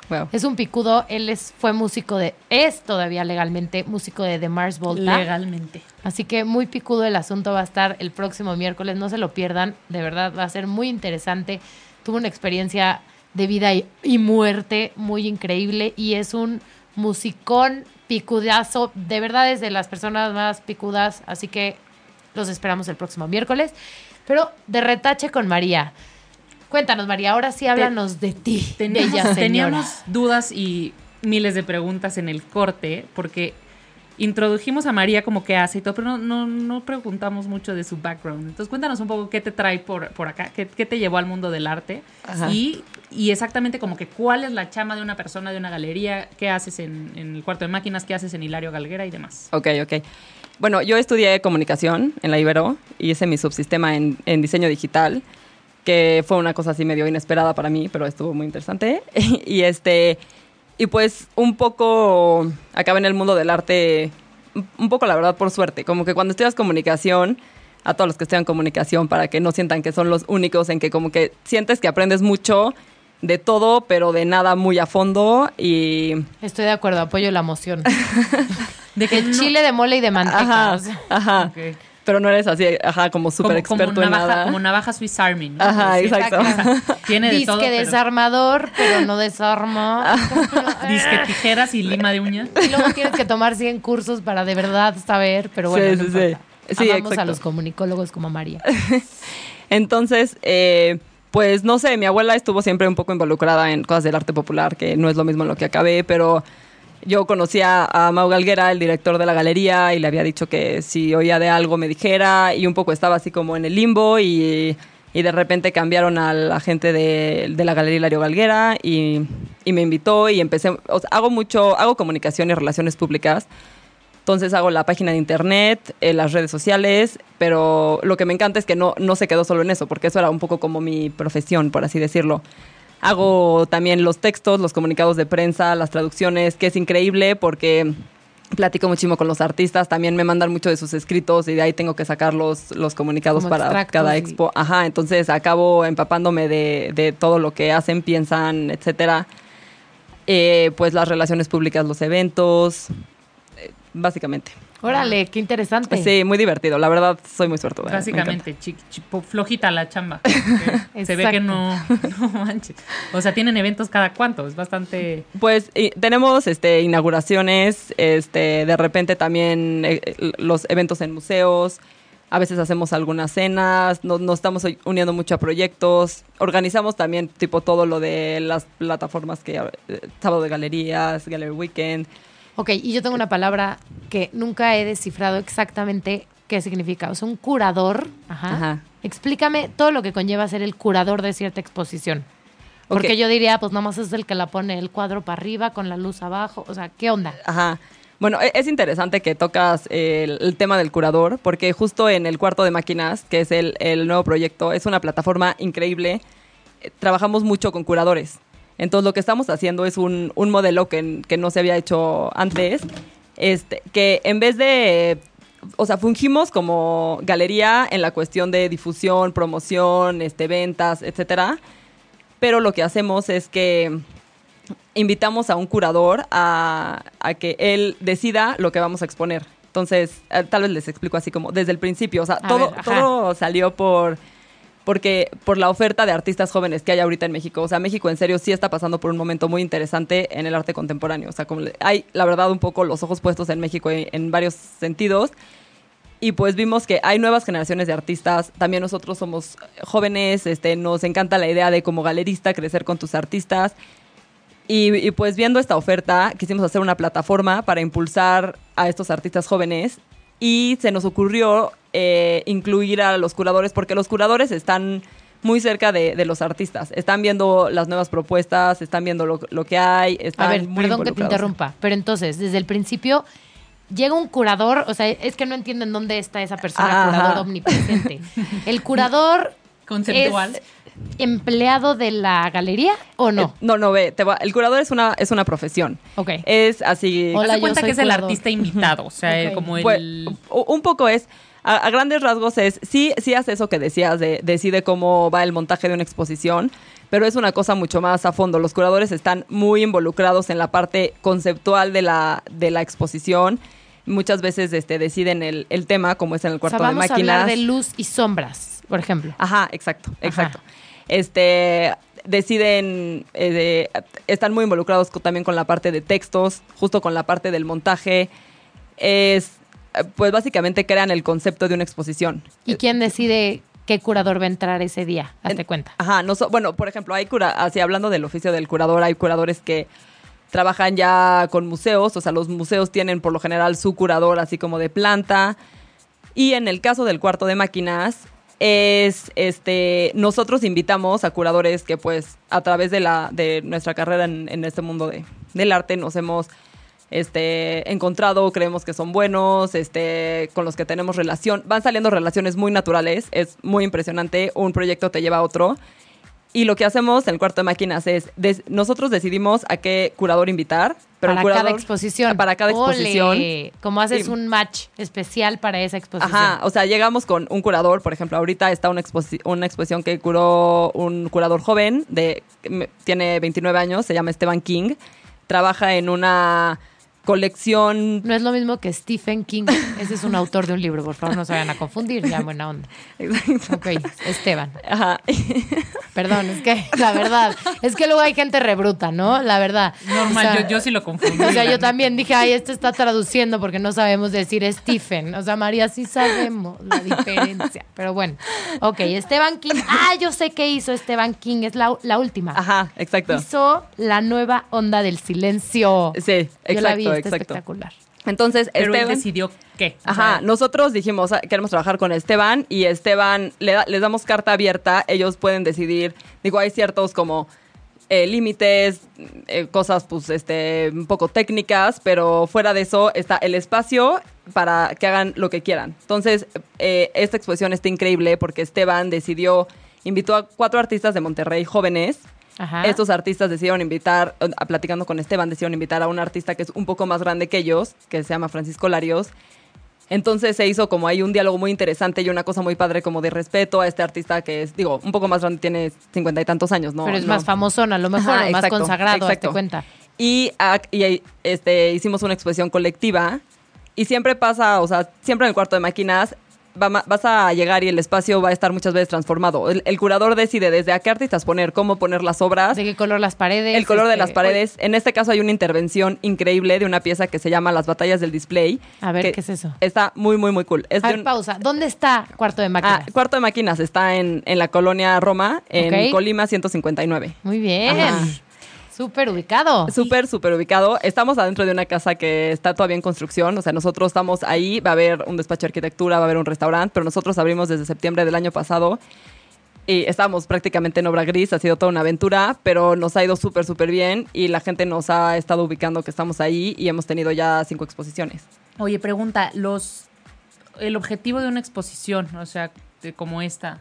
Wow. Es un picudo, él es, fue músico de, es todavía legalmente músico de The Mars Volta. Legalmente. Así que muy picudo el asunto va a estar el próximo miércoles, no se lo pierdan, de verdad va a ser muy interesante. Tuvo una experiencia de vida y, y muerte muy increíble y es un musicón picudazo, de verdad es de las personas más picudas, así que los esperamos el próximo miércoles. Pero de retache con María. Cuéntanos, María, ahora sí háblanos de ti, Teníamos, bella teníamos dudas y miles de preguntas en el corte, porque introdujimos a María como que hace y todo, pero no, no, no preguntamos mucho de su background. Entonces cuéntanos un poco qué te trae por, por acá, qué, qué te llevó al mundo del arte y, y exactamente como que cuál es la chama de una persona, de una galería, qué haces en, en el cuarto de máquinas, qué haces en Hilario Galguera y demás. Ok, ok. Bueno, yo estudié comunicación en la Ibero y hice mi subsistema en, en diseño digital, que fue una cosa así medio inesperada para mí, pero estuvo muy interesante. y este, y pues un poco acabé en el mundo del arte, un- poco la verdad por suerte, como que cuando estudias comunicación, a todos los que estudian comunicación, para que no sientan que son los únicos en que como que sientes que aprendes mucho de todo, pero de nada muy a fondo y Estoy de acuerdo, apoyo la moción. De no- chile de mole y de manteca. Ajá. Pero no eres así, ajá, como súper experto como en navaja, nada. como navaja Swiss Army, ¿no? Ajá, Sí, exacto. Tiene de Disque todo. pero- desarmador, pero no desarma. Disque tijeras y lima de uña. Y luego tienes que tomar 100 cursos para de verdad saber, pero bueno, Sí, no sí, sí. importa. Sí, Amamos a los comunicólogos como María. Entonces, eh, pues no sé, mi abuela estuvo siempre un poco involucrada en cosas del arte popular, que no es lo mismo en lo que acabé, pero yo conocía a Mau Galguera, el director de la galería, y le había dicho que si oía de algo me dijera, y un poco estaba así como en el limbo, y, y de repente cambiaron a la gente de, de la galería Hilario Galguera, y, y me invitó, y empecé, o sea, hago mucho, hago comunicación y relaciones públicas, entonces hago la página de internet, eh, las redes sociales, pero lo que me encanta es que no, no se quedó solo en eso, porque eso era un poco como mi profesión, por así decirlo. Hago también los textos, los comunicados de prensa, las traducciones, que es increíble porque platico muchísimo con los artistas, también me mandan mucho de sus escritos y de ahí tengo que sacar los, los comunicados Como para cada y- expo. Ajá, entonces acabo empapándome de, de todo lo que hacen, piensan, etcétera. Eh, pues las relaciones públicas, los eventos, eh, básicamente. Órale, qué interesante. Sí, muy divertido. La verdad, soy muy suertuda. encanta. Básicamente, chi- chi- po- flojita la chamba. Se ve que no, no manches. O sea, tienen eventos cada cuánto, es bastante... Pues y tenemos este inauguraciones, este de repente también eh, eh, los eventos en museos, a veces hacemos algunas cenas, nos, nos estamos uniendo mucho a proyectos, organizamos también tipo todo lo de las plataformas que eh, sábado de galerías, Gallery Weekend. Ok, y yo tengo una palabra que nunca he descifrado exactamente qué significa. O sea, un curador. Ajá. Ajá. Explícame todo lo que conlleva ser el curador de cierta exposición. Porque yo diría, pues nada más es el que la pone el cuadro para arriba con la luz abajo. O sea, ¿qué onda? Ajá. Bueno, e- es interesante que tocas el, el tema del curador, porque justo en el cuarto de máquinas, que es el, el nuevo proyecto, es una plataforma increíble. Eh, Trabajamos mucho con curadores. Entonces, lo que estamos haciendo es un, un modelo que, que no se había hecho antes, este, que en vez de, o sea, fungimos como galería en la cuestión de difusión, promoción, este, ventas, etcétera. Pero lo que hacemos es que invitamos a un curador a, a que él decida lo que vamos a exponer. Entonces, eh, tal vez les explico así como desde el principio. O sea, A todo, ver, todo salió por porque por la oferta de artistas jóvenes que hay ahorita en México. O sea, México en serio sí está pasando por un momento muy interesante en el arte contemporáneo. O sea, como hay, la verdad, un poco los ojos puestos en México en, varios sentidos. Y pues vimos que hay nuevas generaciones de artistas. También nosotros somos jóvenes, este, nos encanta la idea de como galerista crecer con tus artistas. Y, pues viendo esta oferta, quisimos hacer una plataforma para impulsar a estos artistas jóvenes y se nos ocurrió eh, incluir a los curadores porque los curadores están muy cerca de, de los artistas, están viendo las nuevas propuestas, están viendo lo, lo que hay, están A ver, muy perdón que te interrumpa, pero entonces, desde el principio llega un curador, o sea, es que no entienden dónde está esa persona Ajá. curador omnipresente. El curador Conceptual. es empleado de la galería o Eh, no? no, no, ve, te va- el curador es una, es una profesión. Ok. Es así. Hola, Haz de yo cuenta soy que es el artista invitado, o sea, como el... Pues, un poco es, a, a grandes rasgos es, sí, sí hace eso que decías, de, decide cómo va el montaje de una exposición, pero es una cosa mucho más a fondo. Los curadores están muy involucrados en la parte conceptual de la, de la exposición. Muchas veces este, deciden el, el tema, como es en el o sea, cuarto de vamos a máquinas. hablar de luz y sombras, por ejemplo. Ajá, exacto, exacto. Este deciden, eh, de- están muy involucrados también con la parte de textos, justo con la parte del montaje. Es, eh, pues básicamente crean el concepto de una exposición. ¿Y quién decide qué curador va a entrar ese día? Hazte En- cuenta. Ajá, no so- bueno, por ejemplo, hay cura, así hablando del oficio del curador, hay curadores que trabajan ya con museos, o sea, los museos tienen por lo general su curador así como de planta. Y en el caso del cuarto de máquinas, es este nosotros invitamos a curadores que pues a través de la de nuestra carrera en, en este mundo de, del arte nos hemos este encontrado, creemos que son buenos, este con los que tenemos relación, van saliendo relaciones muy naturales, es muy impresionante, un proyecto te lleva a otro. Y lo que hacemos en el cuarto de máquinas es, des- nosotros decidimos a qué curador invitar, pero para curador, cada exposición. Para cada exposición. Como haces Sí. un match especial para esa exposición. Ajá, o sea, llegamos con un curador, por ejemplo, ahorita está una, exposi- una exposición que curó un curador joven, de, tiene 29 años, se llama Esteban King, trabaja en una colección... No es lo mismo que Stephen King. Ese es un autor de un libro, por favor, no se vayan a confundir, ya buena onda. Exacto. Ok, Esteban. Ajá. Perdón, es que la verdad, es que luego hay gente rebruta, ¿no? La verdad. Normal, O sea, yo, yo sí lo confundo. O sea, yo también dije, ay, este está traduciendo porque no sabemos decir Stephen. O sea, María, sí sabemos la diferencia. Pero bueno, ok, Esteban King. Ah, yo sé qué hizo Esteban King, es la, la última. Ajá, exacto. Hizo la nueva onda del silencio. Sí, Yo la vi, exacto, está exacto. espectacular. Entonces, Pero él Esteban... decidió qué. O Ajá, sea, nosotros dijimos, ah, queremos trabajar con Esteban y Esteban, le da- les damos carta abierta, ellos pueden decidir, digo, hay ciertos como eh, límites, eh, cosas pues este, un poco técnicas, pero fuera de eso está el espacio para que hagan lo que quieran. Entonces, eh, esta exposición está increíble porque Esteban decidió, invitó a cuatro artistas de Monterrey jóvenes Ajá. estos artistas decidieron invitar, platicando con Esteban, decidieron invitar a un artista que es un poco más grande que ellos, que se llama Francisco Larios. Entonces se hizo como ahí un diálogo muy interesante y una cosa muy padre como de respeto a este artista que es, digo, un poco más grande, tiene cincuenta y tantos años, ¿no? Pero es No. más famosón, a lo mejor, Ajá, o más exacto, consagrado, hazte exacto. cuenta. Y, y este, hicimos una exposición colectiva y siempre pasa, o sea, siempre en el cuarto de máquinas va vas a llegar y el espacio va a estar muchas veces transformado. El, el curador decide desde a qué artistas poner, cómo poner las obras. ¿De qué color las paredes? El color de Este, las paredes. En este caso hay una intervención increíble de una pieza que se llama Las batallas del display. A ver, ¿qué es eso? Está muy, muy, muy cool. Es A ver, un- pausa. ¿Dónde está Cuarto de Máquinas? Ah, Cuarto de Máquinas está en, en la colonia Roma, en Ok. Colima 159. Muy bien. Ajá. Súper ubicado. Súper, súper ubicado. Estamos adentro de una casa que está todavía en construcción. O sea, nosotros estamos ahí. Va a haber un despacho de arquitectura, va a haber un restaurante, pero nosotros abrimos desde septiembre del año pasado. Y estábamos prácticamente en obra gris, ha sido toda una aventura, pero nos ha ido súper, súper bien y la gente nos ha estado ubicando que estamos ahí y hemos tenido ya cinco exposiciones. Oye, pregunta, los el objetivo de una exposición, o sea, de- como esta,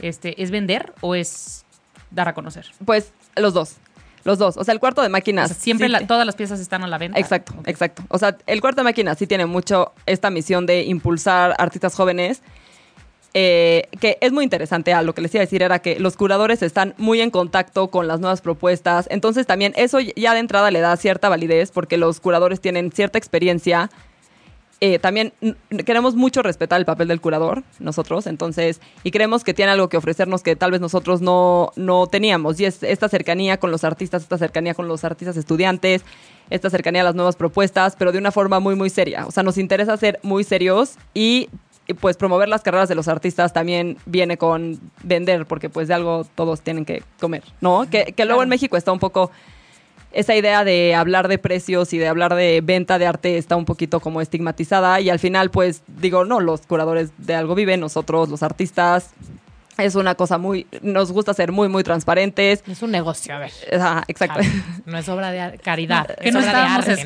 este, ¿es vender o es dar a conocer? Pues los dos, los dos. O sea, el cuarto de O máquinas. sea, siempre sí la- te- todas las piezas están a la venta. Exacto, exacto. O sea, el cuarto de máquinas sí tiene mucho esta misión de impulsar artistas jóvenes. eh, que es muy interesante. A lo que les iba a decir era que los curadores están muy en contacto con las nuevas propuestas. Entonces también eso ya de entrada le da cierta validez porque los curadores tienen cierta experiencia. Eh, también queremos mucho respetar el papel del curador, nosotros, entonces, y creemos que tiene algo que ofrecernos que tal vez nosotros no, no teníamos, y es esta cercanía con los artistas, esta cercanía con los artistas estudiantes, esta cercanía a las nuevas propuestas, pero de una forma muy, muy seria. O sea, nos interesa ser muy serios y, y, pues promover las carreras de los artistas también viene con vender, porque pues de algo todos tienen que comer, ¿no? Que, que luego en México está un poco esa idea de hablar de precios y de hablar de venta de arte está un poquito como estigmatizada y al final pues digo, no, los curadores de algo viven, nosotros los artistas, es una cosa muy, nos gusta ser muy, muy transparentes. Es un negocio, a ver. Exacto. A ver, No es obra de ar- caridad. Que es no obra de estábamos arte, no de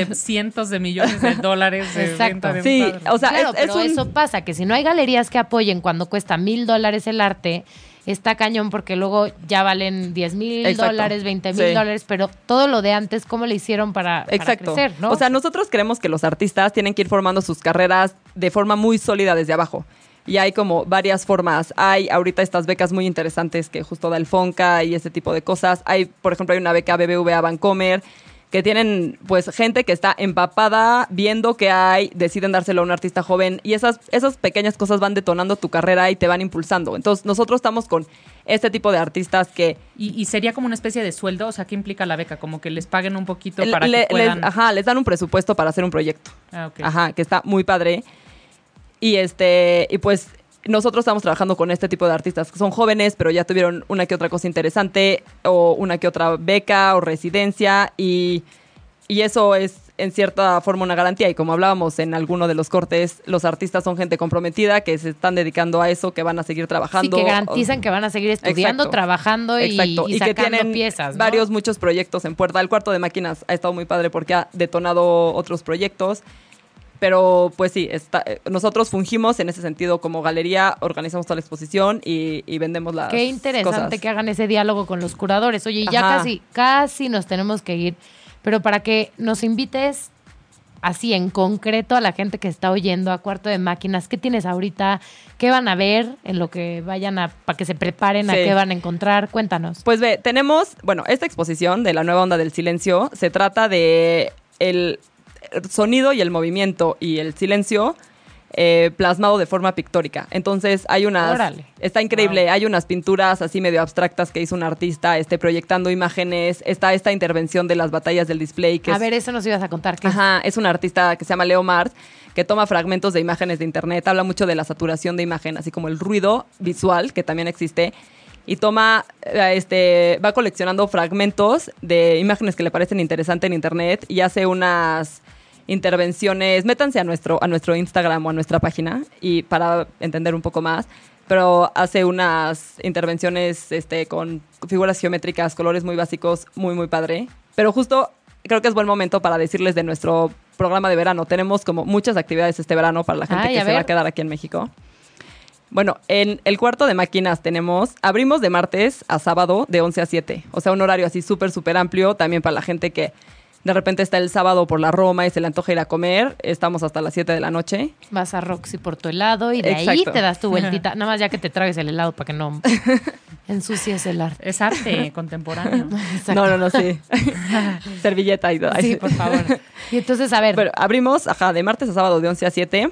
escuchando cientos de millones de dólares de Exacto. venta de un Sí, o sea, claro, es- es pero un- eso pasa, que si no hay galerías que apoyen cuando cuesta mil dólares el arte, está cañón porque luego ya valen 10 mil dólares, 20 mil Sí. dólares, pero todo lo de antes, ¿cómo le hicieron para, para Exacto. crecer? ¿no? O sea, nosotros creemos que los artistas tienen que ir formando sus carreras de forma muy sólida desde abajo. Y hay como varias formas. Hay ahorita estas becas muy interesantes que justo da el Fonca y ese tipo de cosas. Hay, por ejemplo, hay una beca BBVA Bancomer que tienen pues gente que está empapada viendo que hay, deciden dárselo a un artista joven y esas, esas pequeñas cosas van detonando tu carrera y te van impulsando. Entonces nosotros estamos con este tipo de artistas que ¿Y, y sería como una especie de sueldo? O sea, ¿qué implica la beca? Como que les paguen un poquito para le- que puedan... les, ajá, les dan un presupuesto para hacer un proyecto. Ah, ok. Ajá, que está muy padre. Y este, y pues nosotros estamos trabajando con este tipo de artistas que son jóvenes, pero ya tuvieron una que otra cosa interesante, o una que otra beca o residencia, y, y eso es en cierta forma una garantía. Y como hablábamos en alguno de los cortes, los artistas son gente comprometida que se están dedicando a eso, que van a seguir sí, trabajando. que garantizan que van a seguir estudiando, Exacto. trabajando y, Exacto, y y, que sacando tienen piezas. ¿no? varios, muchos proyectos en puerta. El cuarto de máquinas ha estado muy padre porque ha detonado otros proyectos. Pero pues sí, está, eh, nosotros fungimos en ese sentido como galería, organizamos toda la exposición y, y vendemos las Qué interesante cosas. que hagan ese diálogo con los curadores. Oye, y ya Ajá. casi, casi nos tenemos que ir. Pero para que nos invites así en concreto a la gente que está oyendo a Cuarto de Máquinas, ¿qué tienes ahorita? ¿Qué van a ver en lo que vayan a, para que se preparen a qué van a encontrar? Cuéntanos. Pues ve, tenemos, bueno, esta exposición de la nueva onda del silencio se trata de el sonido y el movimiento y el silencio eh, plasmado de forma pictórica. Entonces hay unas, Órale. está increíble, hay unas pinturas así medio abstractas que hizo un artista, este, proyectando imágenes, está esta intervención de las batallas del display que a es- ver, eso nos ibas a contar. ¿qué es? Ajá, es un artista que se llama Leo Mars, que toma fragmentos de imágenes de internet, habla mucho de la saturación de imagen, así como el ruido visual, que también existe, y toma, eh, este, va coleccionando fragmentos de imágenes que le parecen interesantes en internet y hace unas intervenciones, métanse a nuestro, a nuestro Instagram o a nuestra página y para entender un poco más, pero hace unas intervenciones este, con figuras geométricas, colores muy básicos, muy, muy padre. Pero justo creo que es buen momento para decirles de nuestro programa de verano. Tenemos como muchas actividades este verano para la gente Ay, que se va a quedar aquí en México. Bueno, en el cuarto de máquinas tenemos, abrimos de martes a sábado de 11 a 7. O sea, un horario así súper, súper amplio también para la gente que de repente está el sábado por la Roma y se le antoja ir a comer. Estamos hasta las 7 de la noche. Vas a Roxy por tu helado y de ahí te das tu vueltita. Nada más ya que te tragues el helado para que no ensucies el arte. Es arte contemporáneo. Exacto. No, no, no, sí. Servilleta y todo. Sí, por favor. Y entonces, a ver, abrimos, ajá, de martes a sábado de 11 a 7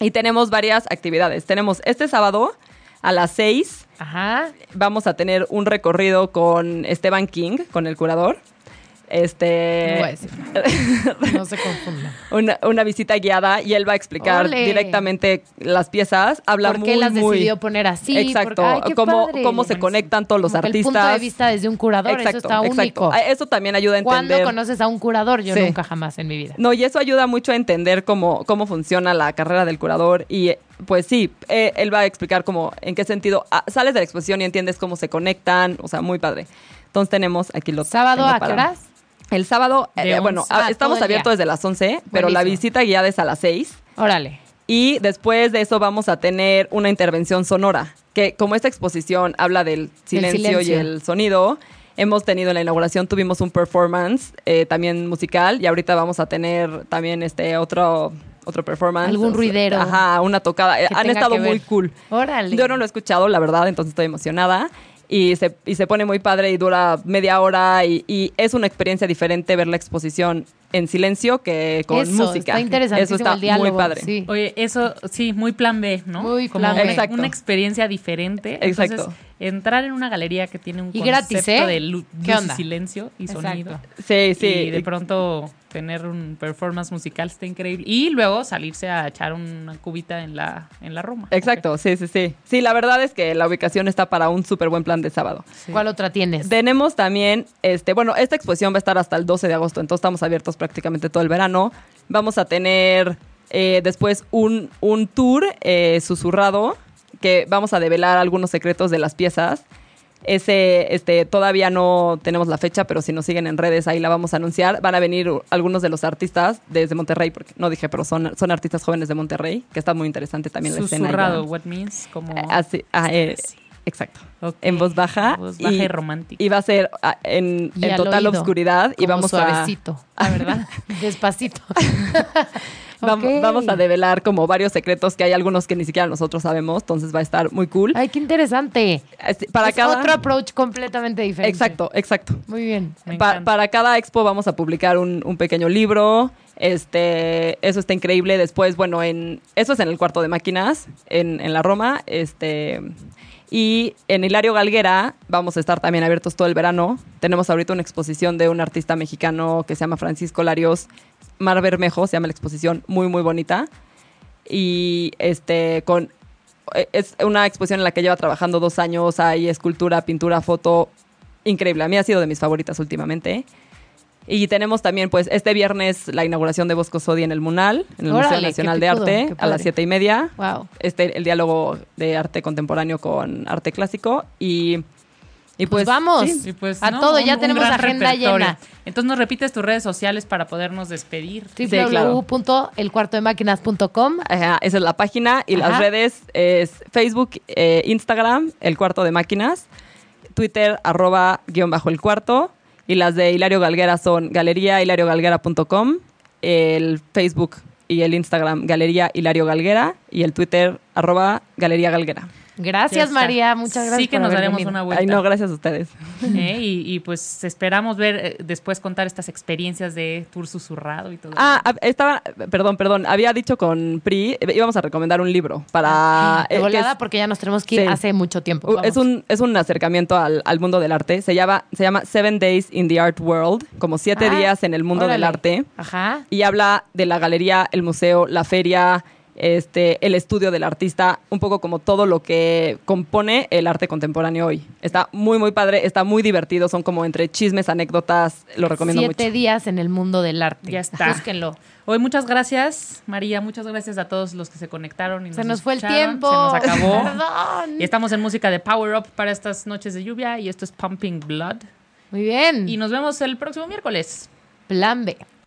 y tenemos varias actividades. Tenemos este sábado a las 6 ajá, vamos a tener un recorrido con Esteban King, con el curador. No voy a Este, decir. No se confundan. una, una visita guiada y él va a explicar Ole. directamente las piezas. Habla ¿Por muy, qué las muy- decidió poner así? Exacto. Porque, ay, qué cómo, cómo se conectan todos los Como artistas. El punto de vista desde un curador, eso está único. Ah, Eso también ayuda a ¿Cuándo entender. conoces a un curador? Yo Sí. nunca jamás en mi vida. No, y eso ayuda mucho a entender cómo, cómo funciona la carrera del curador. Y pues sí, eh, él va a explicar cómo, en qué sentido ah, sales de la exposición y entiendes cómo se conectan. O sea, muy padre. Entonces tenemos aquí los. ¿Sábado a qué horas? El sábado, eh, bueno, ah, estamos abiertos desde las 11, pero la visita guiada es a las 6. Órale. Y después de eso vamos a tener una intervención sonora, que como esta exposición habla del silencio, y el sonido, hemos tenido en la inauguración, tuvimos un performance eh, también musical y ahorita vamos a tener también este otro, otro performance. Algún O sea, ruidero. Ajá, una tocada. Han estado muy cool. Órale. Yo no lo he escuchado, la verdad, entonces estoy emocionada. Y se, y se pone muy padre y dura media hora y, y es una experiencia diferente ver la exposición en silencio que con Eso, música. está interesantísimo Eso está el diálogo. muy padre. Sí. Oye, eso sí, muy plan B, ¿no? Muy Como plan B. una- Exacto. una experiencia diferente. Exacto. Entonces, entrar en una galería que tiene un Y concepto gratis, ¿eh? de lu- ¿Qué luz y silencio y Exacto. sonido. Sí, sí. Y de pronto tener un performance musical está increíble. Y luego salirse a echar una cubita en la, en la Roma. Exacto, sí, sí, sí. Sí, la verdad es que la ubicación está para un súper buen plan de sábado. Sí. ¿Cuál otra tienes? Tenemos también, este, bueno, esta exposición va a estar hasta el 12 de agosto, entonces estamos abiertos prácticamente todo el verano. Vamos a tener eh, después un, un tour eh, susurrado que vamos a develar algunos secretos de las piezas. Ese, este, todavía no tenemos la fecha, pero si nos siguen en redes ahí la vamos a anunciar. Van a venir algunos de los artistas desde Monterrey, porque no dije, pero son, son artistas jóvenes de Monterrey, que está muy interesante también la escena. Susurrado, what means, como... Así, ah, eh, Sí. Exacto. En voz baja. Voz baja y, romántica. Y va a ser ah, en, Y en al total oído, oscuridad y vamos suavecito, verdad. Despacito. a vam- Ok. vamos a develar como varios secretos que hay algunos que ni siquiera nosotros sabemos, entonces va a estar muy cool. Ay, qué interesante. Este, Para es cada otro approach completamente diferente. Exacto, exacto. Muy bien. Pa- para cada expo vamos a publicar un, un pequeño libro. Este, eso está increíble. Después, bueno, en eso es en el cuarto de máquinas, en, en la Roma. Este, y en Hilario Galguera vamos a estar también abiertos todo el verano. Tenemos ahorita una exposición de un artista mexicano que se llama Francisco Larios, Mar Bermejo, se llama la exposición, muy, muy bonita. Y este, con eh, es una exposición en la que lleva trabajando dos años. Hay escultura, pintura, foto. Increíble. A mí ha sido de mis favoritas últimamente. Y tenemos también, pues, este viernes la inauguración de Bosco Sodi en el Munal, en el Órale, Museo Nacional de Arte, a las siete y media. Wow. Este, el diálogo de arte contemporáneo con arte clásico. Y, y Pues, pues, vamos. sí. Y pues, A ¿no? todo, Un- ya un tenemos agenda repertorio. llena. Entonces nos repites tus redes sociales para podernos despedir. Sí, claro. www.elcuartodemaquinas.com Ajá, esa es la página y las redes es Facebook, eh, Instagram, El Cuarto de Máquinas, Twitter, arroba guion bajo el cuarto y las de Hilario Galguera son galería hilariogalguera.com, el Facebook y el Instagram Galería Hilario Galguera y el Twitter arroba Galería Galguera. Gracias. María. Muchas gracias. Sí que por nos haber daremos venido. una vuelta. Ay, no, gracias a ustedes. ¿eh? y, y, pues esperamos ver eh, después contar estas experiencias de tour susurrado y todo. Ah, ah, estaba, perdón, perdón, había dicho con Pri, eh, íbamos a recomendar un libro para... Eh, volada, es- porque ya nos tenemos que ir Sí. hace mucho tiempo. Vamos. Es un, es un acercamiento al, al mundo del arte. Se llama, se llama Seven Days in the Art World, como siete Ah, días en el mundo del arte. Ajá. Y habla de la galería, el museo, la feria, este, el estudio del artista, un poco como todo lo que compone el arte contemporáneo hoy. Está muy, muy padre, está muy divertido, son como entre chismes, anécdotas, lo recomiendo Siete mucho. días en el mundo del arte. Ya está. Búsquenlo. Hoy muchas gracias, María. Muchas gracias a todos los que se conectaron. Y Se nos fue el tiempo. Se nos acabó. Perdón. Y estamos en música de Power Up para estas noches de lluvia. Y esto es Pumping Blood. Muy bien. Y nos vemos el próximo miércoles. Plan B.